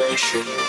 foundation.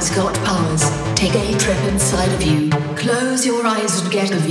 Flowers got powers. Take a trip inside of you. Close your eyes and get a view.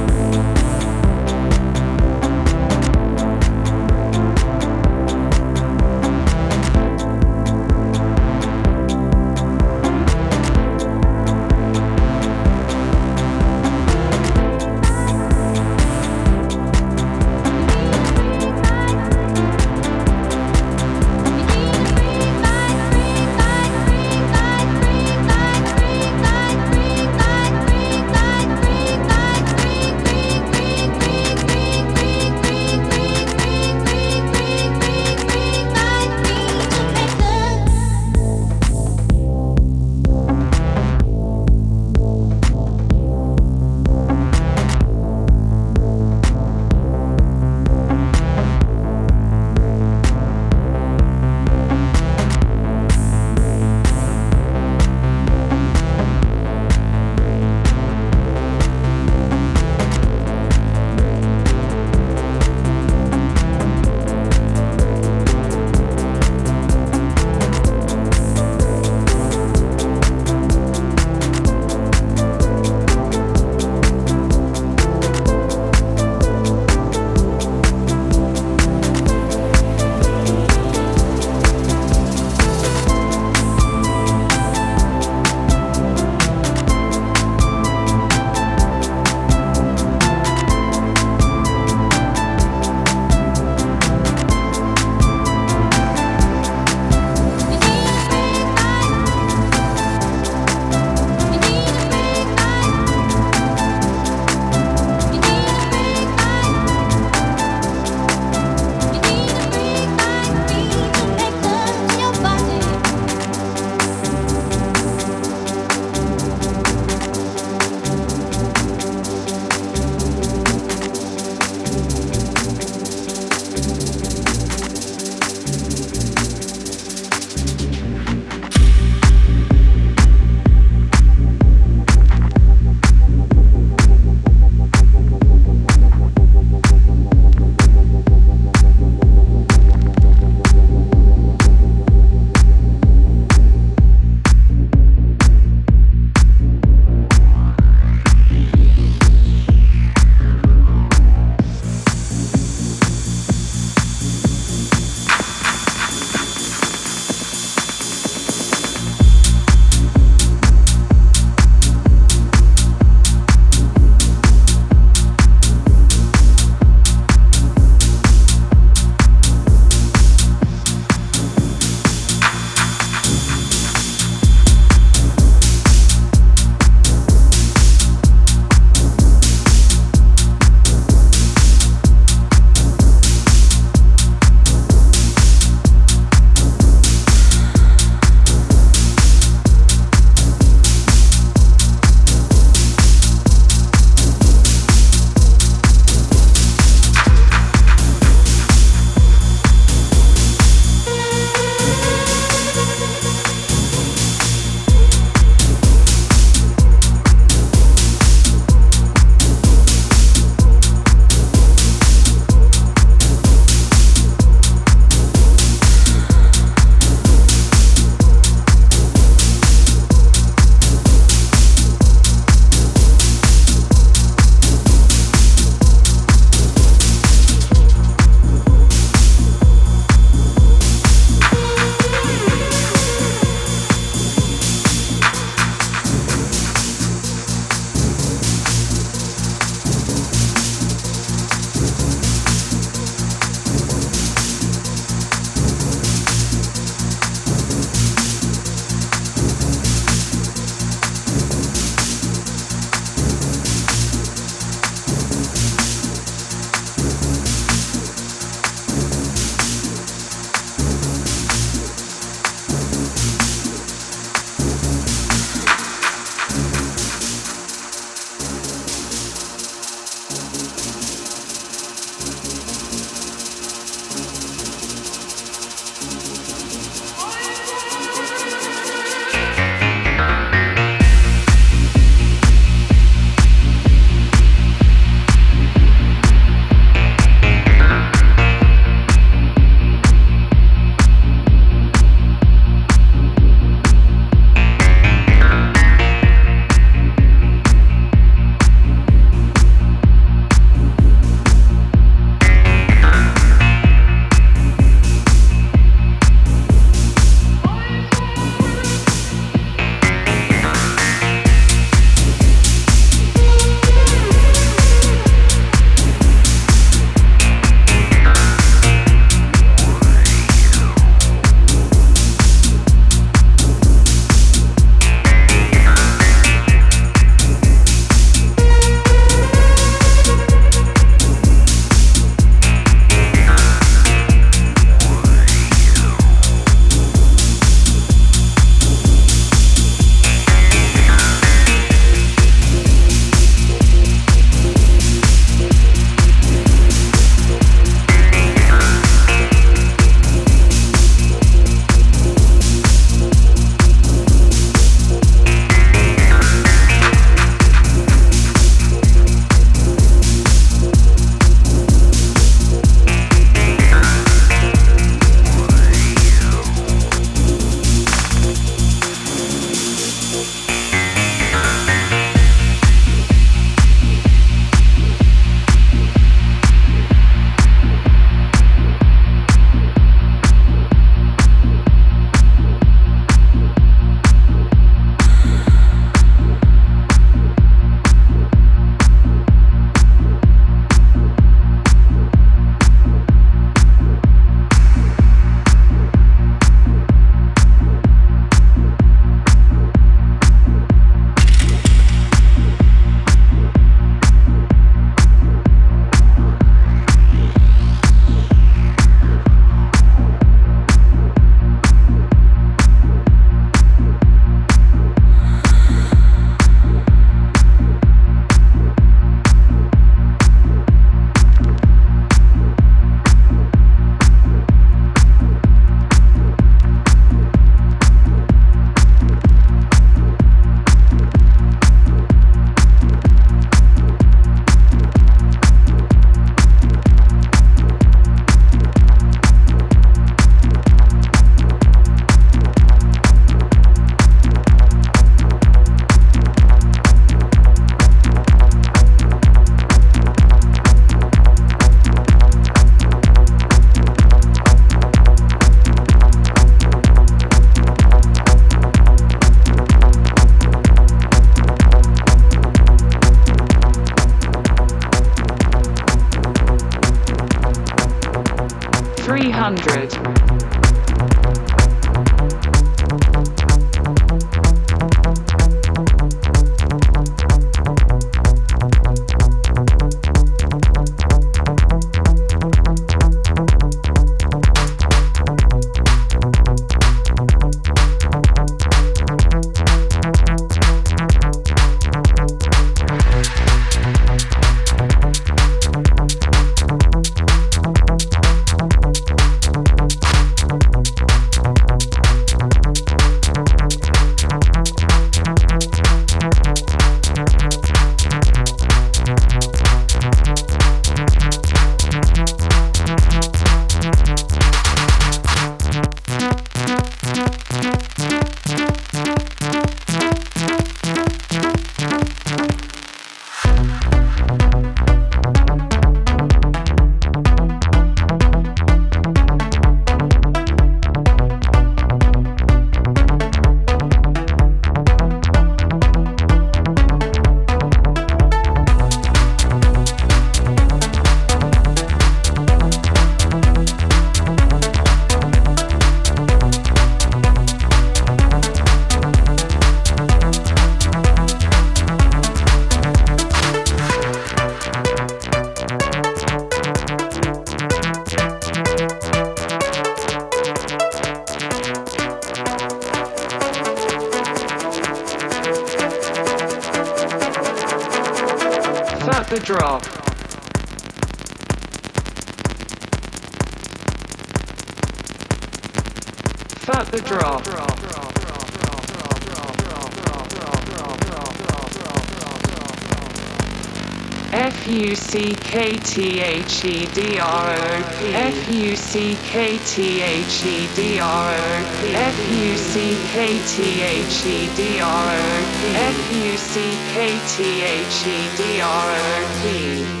T H E D R O P F U C K T H E D R O P F U C K T H E D R O P F U C K T H E D R O P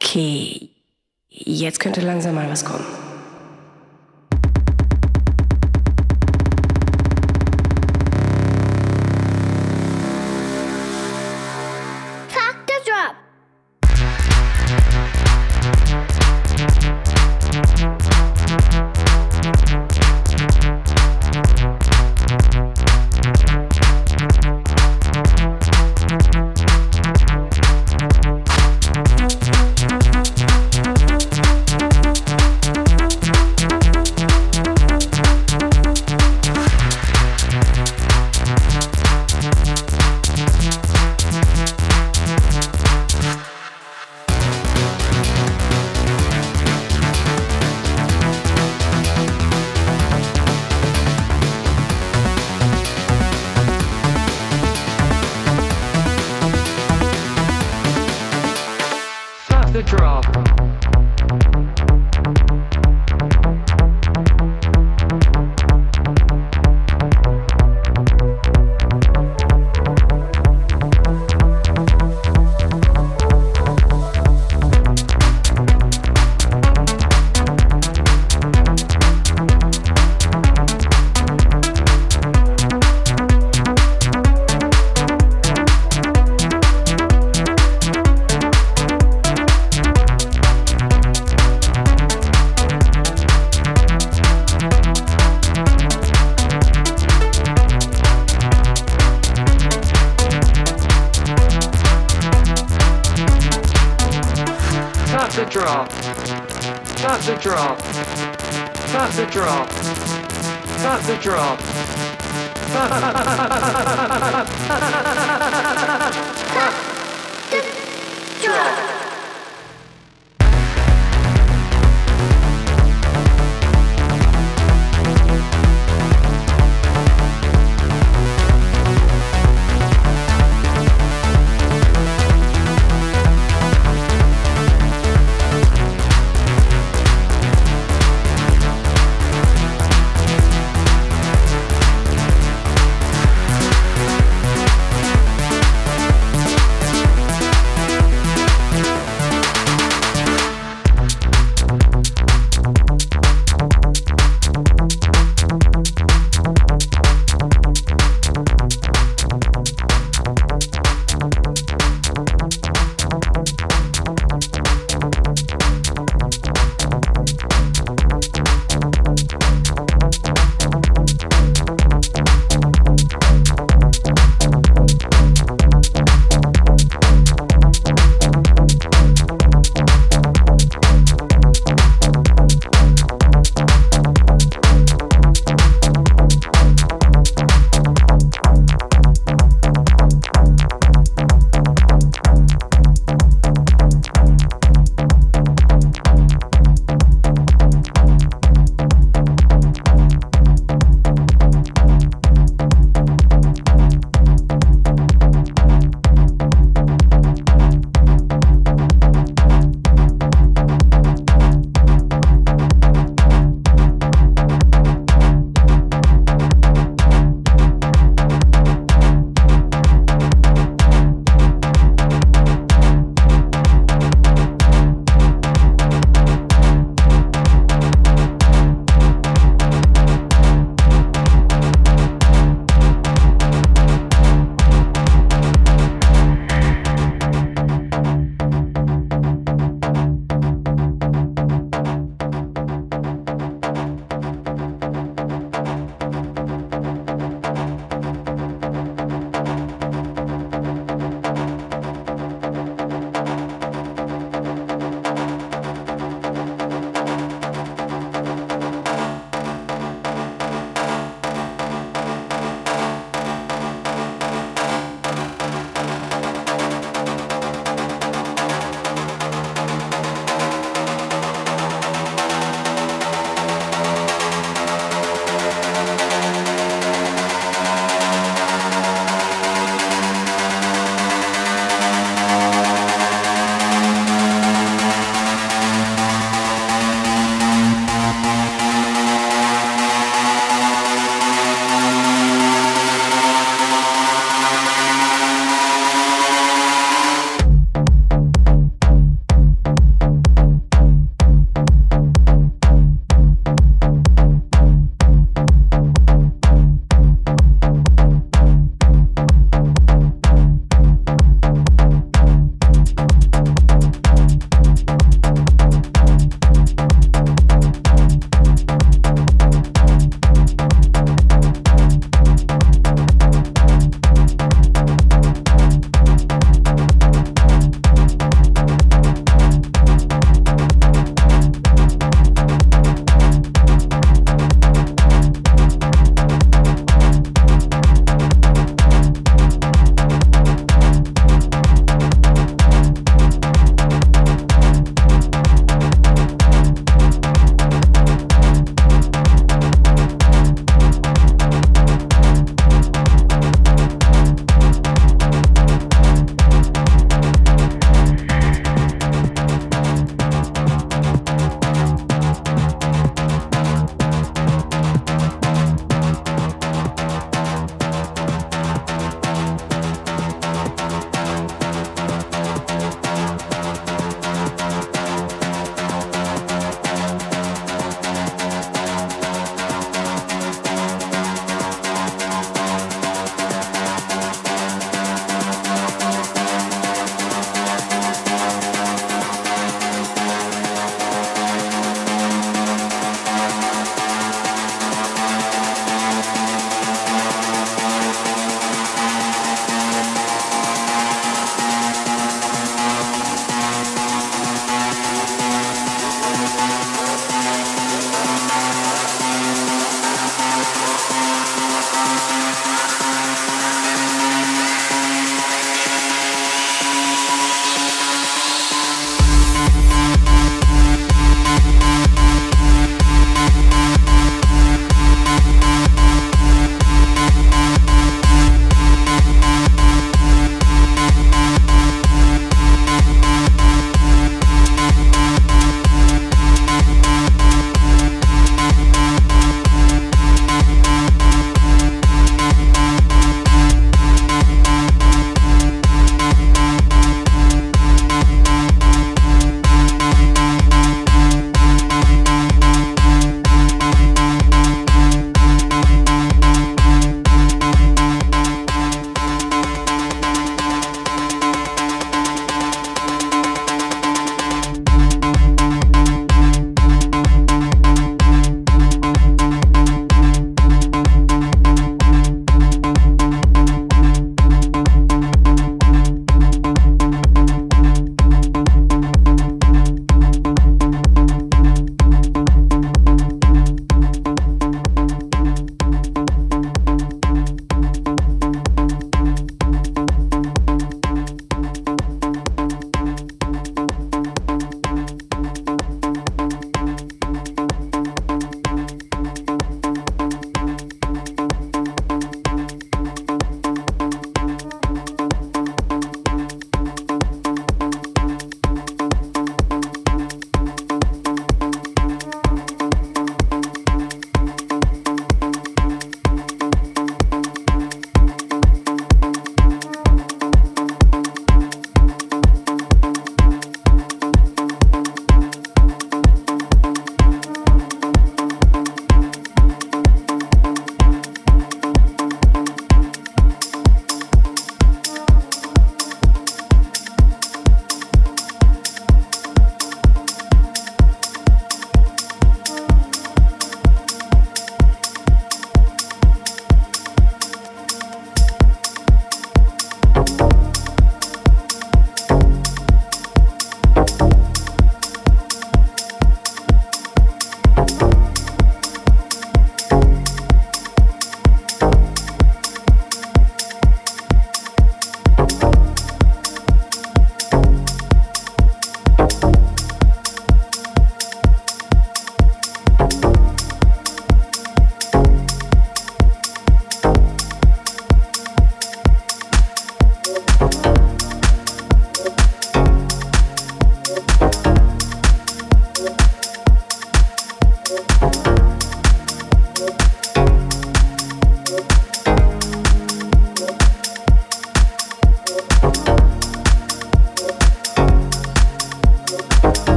Okay, jetzt könnte langsam mal was kommen.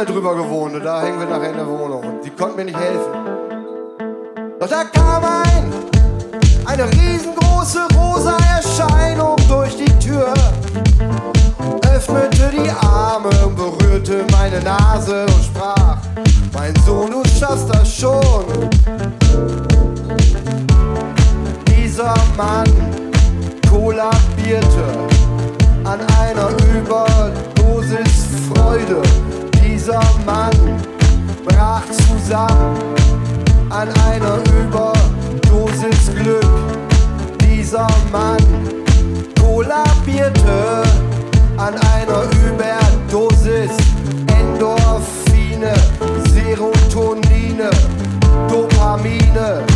Manne drüber gewohnt und da hängen wir nachher in der Wohnung. Und die konnten mir nicht helfen. Doch da kam ein, eine riesengroße rosa Erscheinung durch die Tür. Öffnete die Arme und berührte meine Nase und sprach, mein Sohn, du schaffst das schon. Dieser Mann kollabierte an einer Überdosis Freude. Brach zusammen an einer Überdosis Glück. Dieser Mann kollabierte an einer Überdosis Endorphine, Serotonine, Dopamine.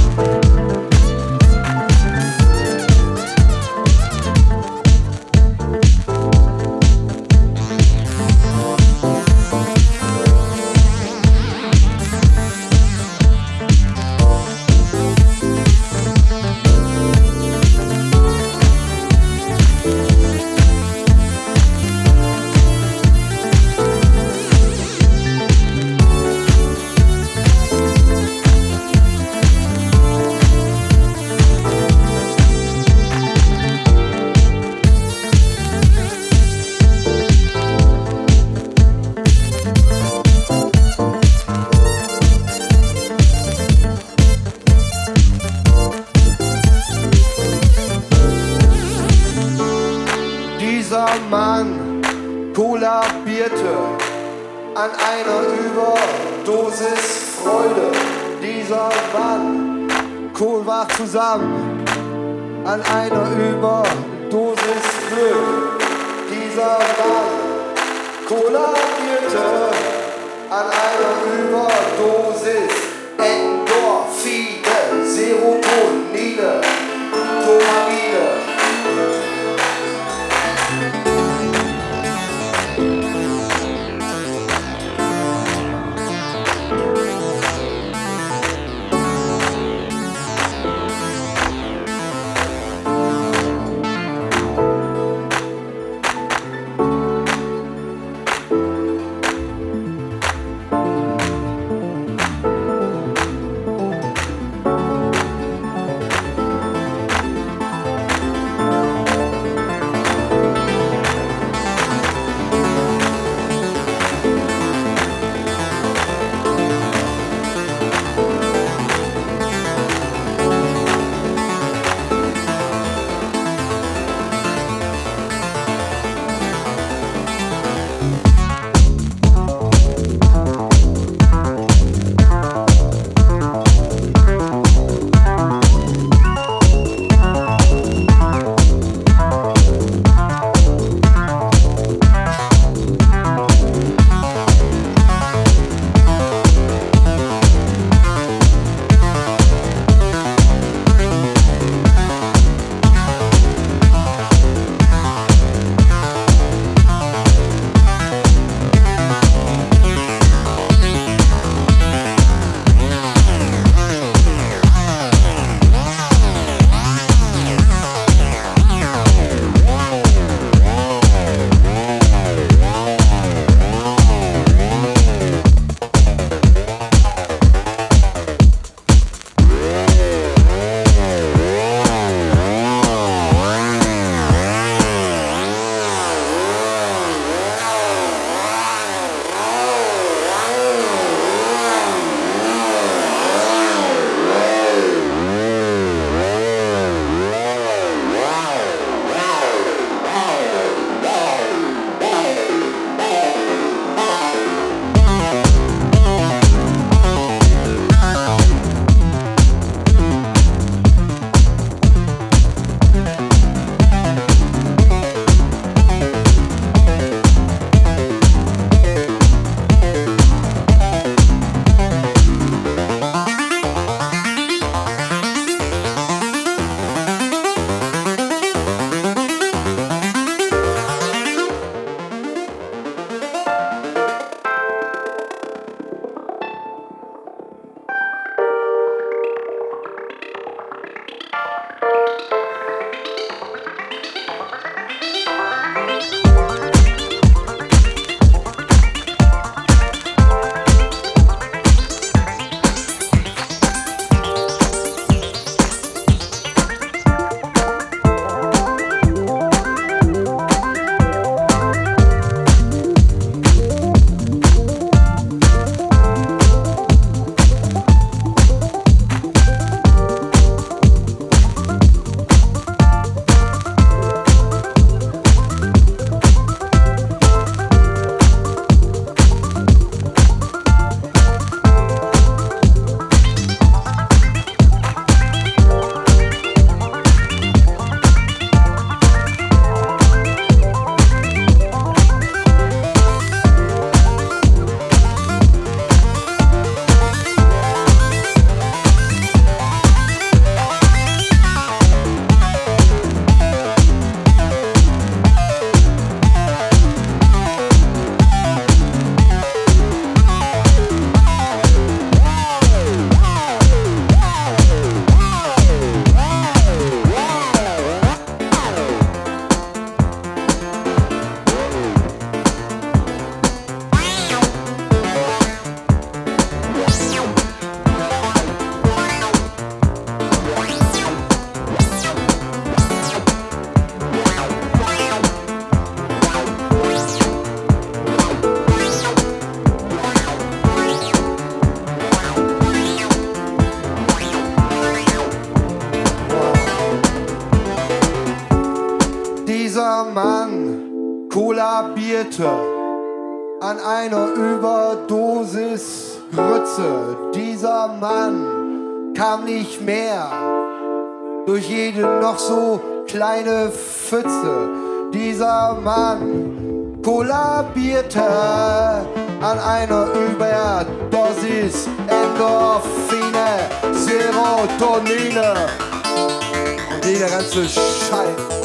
Jeder ganze Scheiß.